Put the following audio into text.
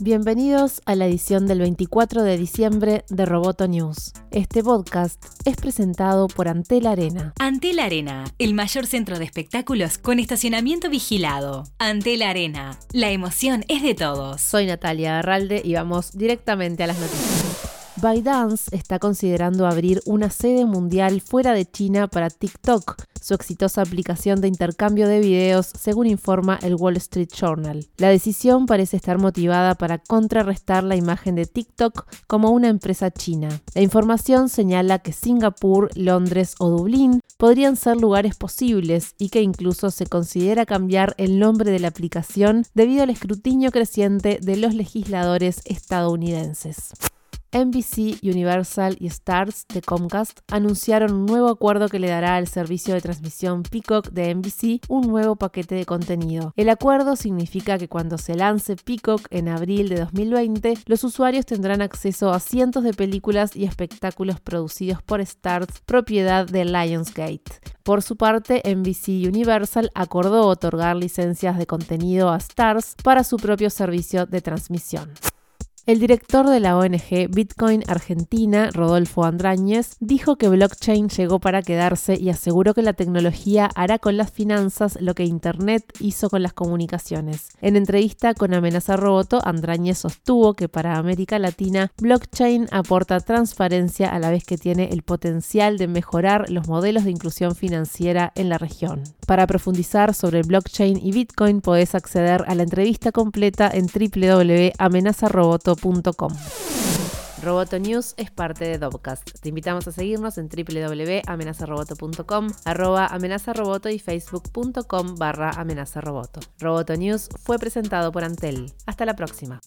Bienvenidos a la edición del 24 de diciembre de Roboto News. Este podcast es presentado por Antel Arena. Antel Arena, el mayor centro de espectáculos con estacionamiento vigilado. Antel Arena, la emoción es de todos. Soy Natalia Arralde y vamos directamente a las noticias. ByteDance está considerando abrir una sede mundial fuera de China para TikTok, su exitosa aplicación de intercambio de videos, según informa el Wall Street Journal. La decisión parece estar motivada para contrarrestar la imagen de TikTok como una empresa china. La información señala que Singapur, Londres o Dublín podrían ser lugares posibles y que incluso se considera cambiar el nombre de la aplicación debido al escrutinio creciente de los legisladores estadounidenses. NBC, Universal y Stars de Comcast anunciaron un nuevo acuerdo que le dará al servicio de transmisión Peacock de NBC un nuevo paquete de contenido. El acuerdo significa que cuando se lance Peacock en abril de 2020, los usuarios tendrán acceso a cientos de películas y espectáculos producidos por Stars, propiedad de Lionsgate. Por su parte, NBC Universal acordó otorgar licencias de contenido a Stars para su propio servicio de transmisión. El director de la ONG Bitcoin Argentina, Rodolfo Andráñez, dijo que blockchain llegó para quedarse y aseguró que la tecnología hará con las finanzas lo que Internet hizo con las comunicaciones. En entrevista con Amenaza Roboto, Andráñez sostuvo que para América Latina, blockchain aporta transparencia a la vez que tiene el potencial de mejorar los modelos de inclusión financiera en la región. Para profundizar sobre blockchain y Bitcoin, podés acceder a la entrevista completa en www.amenazaroboto.com Roboto News es parte de Dobcast. Te invitamos a seguirnos en www.amenazaroboto.com, arroba amenazaroboto y facebook.com barra amenazaroboto. Roboto News fue presentado por Antel. Hasta la próxima.